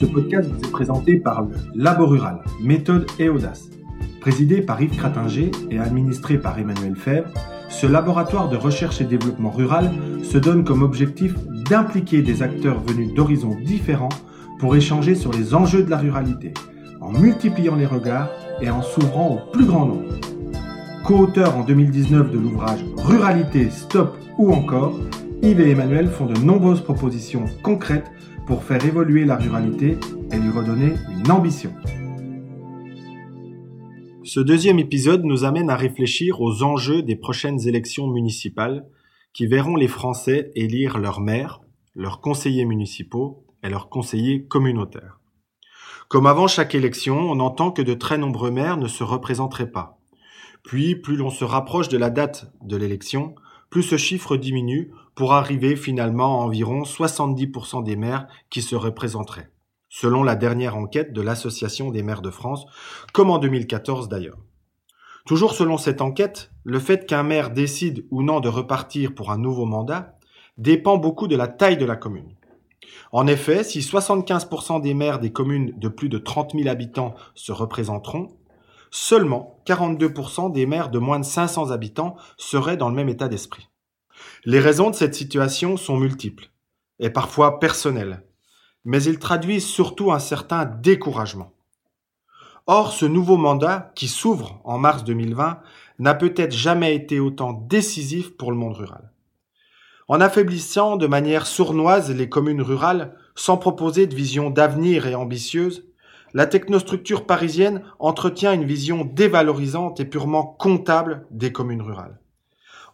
Ce podcast vous est présenté par le Labo Rural, méthode et audace. Présidé par Yves Cratinger et administré par Emmanuel Fèvre, ce laboratoire de recherche et développement rural se donne comme objectif d'impliquer des acteurs venus d'horizons différents pour échanger sur les enjeux de la ruralité, en multipliant les regards et en s'ouvrant au plus grand nombre. Co-auteurs en 2019 de l'ouvrage Ruralité, Stop ou encore, Yves et Emmanuel font de nombreuses propositions concrètes pour faire évoluer la ruralité et lui redonner une ambition. Ce deuxième épisode nous amène à réfléchir aux enjeux des prochaines élections municipales qui verront les Français élire leurs maires, leurs conseillers municipaux et leurs conseillers communautaires. Comme avant chaque élection, on entend que de très nombreux maires ne se représenteraient pas. Puis, plus l'on se rapproche de la date de l'élection, plus ce chiffre diminue pour arriver finalement à environ 70% des maires qui se représenteraient, selon la dernière enquête de l'Association des maires de France, comme en 2014 d'ailleurs. Toujours selon cette enquête, le fait qu'un maire décide ou non de repartir pour un nouveau mandat dépend beaucoup de la taille de la commune. En effet, si 75% des maires des communes de plus de 30 000 habitants se représenteront, seulement 42% des maires de moins de 500 habitants seraient dans le même état d'esprit. Les raisons de cette situation sont multiples et parfois personnelles, mais ils traduisent surtout un certain découragement. Or, ce nouveau mandat, qui s'ouvre en mars 2020, n'a peut-être jamais été autant décisif pour le monde rural. En affaiblissant de manière sournoise les communes rurales, sans proposer de vision d'avenir et ambitieuse, la technostructure parisienne entretient une vision dévalorisante et purement comptable des communes rurales.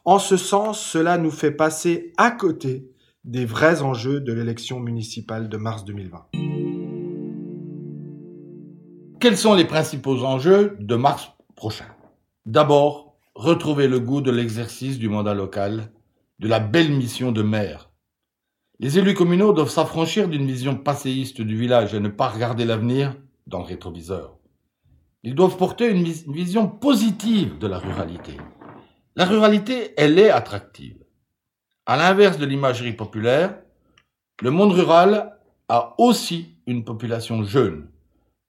En ce sens, cela nous fait passer à côté des vrais enjeux de l'élection municipale de mars 2020. Quels sont les principaux enjeux de mars prochain? D'abord, retrouver le goût de l'exercice du mandat local, de la belle mission de maire. Les élus communaux doivent s'affranchir d'une vision passéiste du village et ne pas regarder l'avenir dans le rétroviseur. Ils doivent porter une vision positive de la ruralité. La ruralité, elle est attractive. À l'inverse de l'imagerie populaire, le monde rural a aussi une population jeune.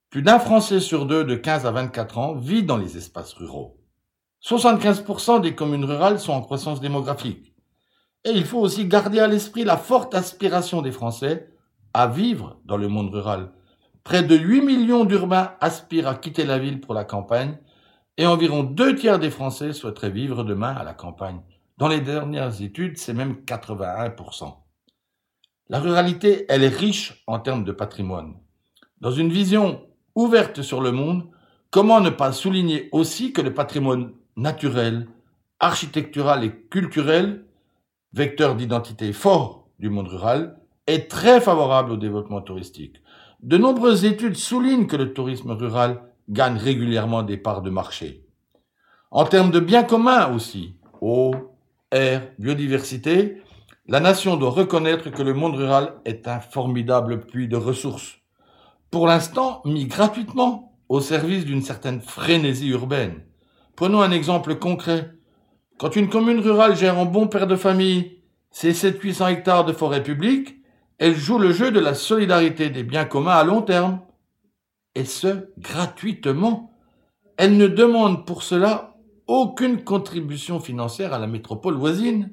Plus d'un Français sur deux de 15 à 24 ans vit dans les espaces ruraux. 75% des communes rurales sont en croissance démographique. Et il faut aussi garder à l'esprit la forte aspiration des Français à vivre dans le monde rural. Près de 8 millions d'urbains aspirent à quitter la ville pour la campagne et environ deux tiers des Français souhaiteraient vivre demain à la campagne. Dans les dernières études, c'est même 81%. La ruralité, elle est riche en termes de patrimoine. Dans une vision ouverte sur le monde, comment ne pas souligner aussi que le patrimoine naturel, architectural et culturel, vecteur d'identité fort du monde rural, est très favorable au développement touristique? De nombreuses études soulignent que le tourisme rural gagne régulièrement des parts de marché. En termes de biens communs aussi, eau, air, biodiversité, la nation doit reconnaître que le monde rural est un formidable puits de ressources. Pour l'instant, mis gratuitement au service d'une certaine frénésie urbaine. Prenons un exemple concret. Quand une commune rurale gère en bon père de famille ses 700-800 hectares de forêt publique, elle joue le jeu de la solidarité des biens communs à long terme et ce, gratuitement. Elle ne demande pour cela aucune contribution financière à la métropole voisine.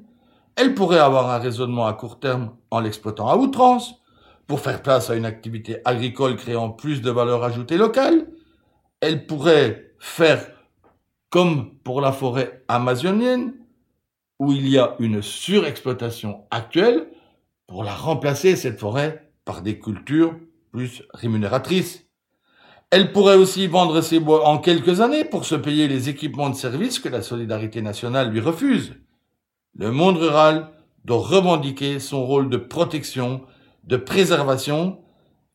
Elle pourrait avoir un raisonnement à court terme en l'exploitant à outrance, pour faire place à une activité agricole créant plus de valeur ajoutée locale. Elle pourrait faire comme pour la forêt amazonienne, où il y a une surexploitation actuelle, pour la remplacer, cette forêt, par des cultures plus rémunératrices. Elle pourrait aussi vendre ses bois en quelques années pour se payer les équipements de service que la solidarité nationale lui refuse. Le monde rural doit revendiquer son rôle de protection, de préservation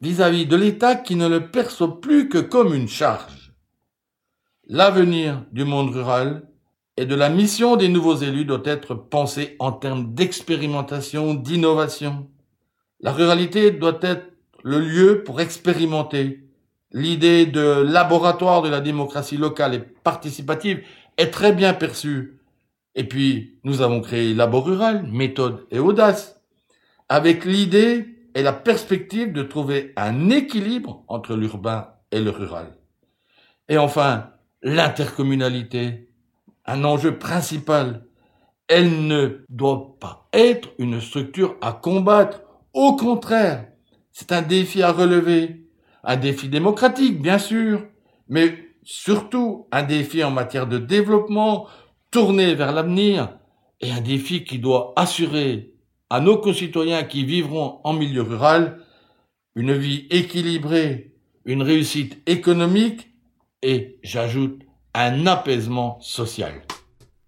vis-à-vis de l'État qui ne le perçoit plus que comme une charge. L'avenir du monde rural et de la mission des nouveaux élus doit être pensé en termes d'expérimentation, d'innovation. La ruralité doit être le lieu pour expérimenter, l'idée de laboratoire de la démocratie locale et participative est très bien perçue. Et puis, nous avons créé Labo Rural, méthode et audace, avec l'idée est la perspective de trouver un équilibre entre l'urbain et le rural. Et enfin, l'intercommunalité, un enjeu principal. Elle ne doit pas être une structure à combattre. Au contraire, c'est un défi à relever. Un défi démocratique, bien sûr, mais surtout un défi en matière de développement, tourné vers l'avenir, et un défi qui doit assurer à nos concitoyens qui vivront en milieu rural une vie équilibrée, une réussite économique et, j'ajoute, un apaisement social.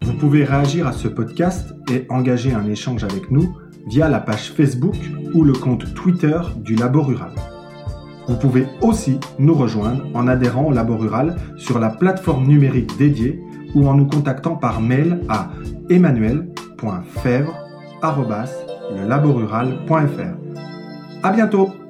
Vous pouvez réagir à ce podcast et engager un échange avec nous via la page Facebook ou le compte Twitter du Labo Rural. Vous pouvez aussi nous rejoindre en adhérant au Labo Rural sur la plateforme numérique dédiée ou en nous contactant par mail à emmanuel.fèvre.lelaborural.fr. À bientôt!